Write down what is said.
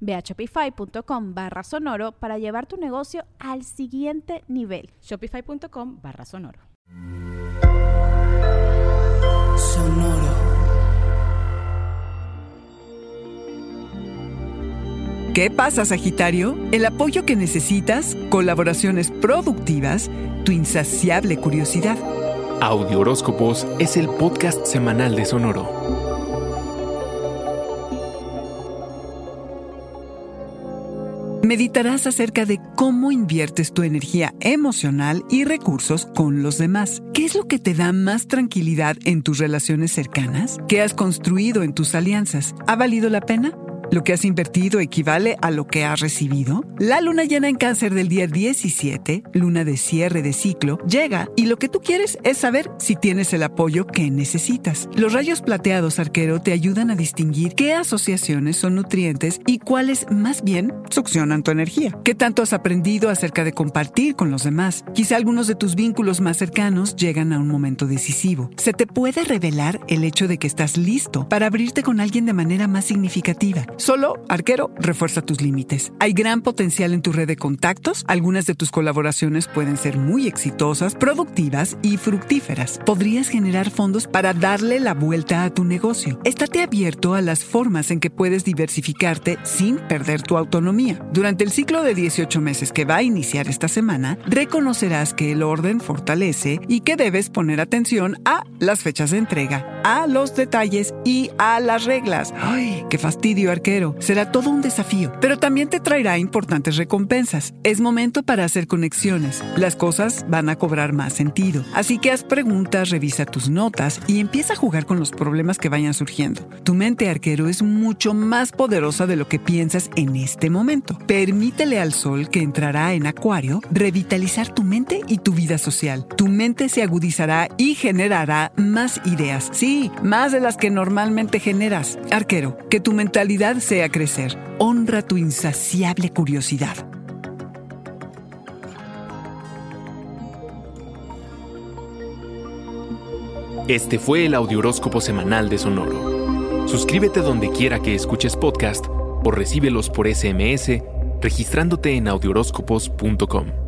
Ve a shopify.com barra sonoro para llevar tu negocio al siguiente nivel. Shopify.com barra sonoro. Sonoro. ¿Qué pasa, Sagitario? El apoyo que necesitas, colaboraciones productivas, tu insaciable curiosidad. Audio Horóscopos es el podcast semanal de Sonoro. Meditarás acerca de cómo inviertes tu energía emocional y recursos con los demás. ¿Qué es lo que te da más tranquilidad en tus relaciones cercanas? ¿Qué has construido en tus alianzas? ¿Ha valido la pena? ¿Lo que has invertido equivale a lo que has recibido? La luna llena en cáncer del día 17, luna de cierre de ciclo, llega y lo que tú quieres es saber si tienes el apoyo que necesitas. Los rayos plateados arquero te ayudan a distinguir qué asociaciones son nutrientes y cuáles más bien succionan tu energía. ¿Qué tanto has aprendido acerca de compartir con los demás? Quizá algunos de tus vínculos más cercanos llegan a un momento decisivo. Se te puede revelar el hecho de que estás listo para abrirte con alguien de manera más significativa. Solo, arquero, refuerza tus límites. Hay gran potencial en tu red de contactos. Algunas de tus colaboraciones pueden ser muy exitosas, productivas y fructíferas. Podrías generar fondos para darle la vuelta a tu negocio. Estate abierto a las formas en que puedes diversificarte sin perder tu autonomía. Durante el ciclo de 18 meses que va a iniciar esta semana, reconocerás que el orden fortalece y que debes poner atención a las fechas de entrega, a los detalles y a las reglas. ¡Ay, qué fastidio, arquero! Será todo un desafío, pero también te traerá importantes recompensas. Es momento para hacer conexiones. Las cosas van a cobrar más sentido. Así que haz preguntas, revisa tus notas y empieza a jugar con los problemas que vayan surgiendo. Tu mente arquero es mucho más poderosa de lo que piensas en este momento. Permítele al sol que entrará en Acuario revitalizar tu mente y tu vida social. Tu mente se agudizará y generará más ideas. Sí, más de las que normalmente generas. Arquero, que tu mentalidad sea crecer. Honra tu insaciable curiosidad. Este fue el Audioróscopo Semanal de Sonoro. Suscríbete donde quiera que escuches podcast o recíbelos por SMS registrándote en audioróscopos.com.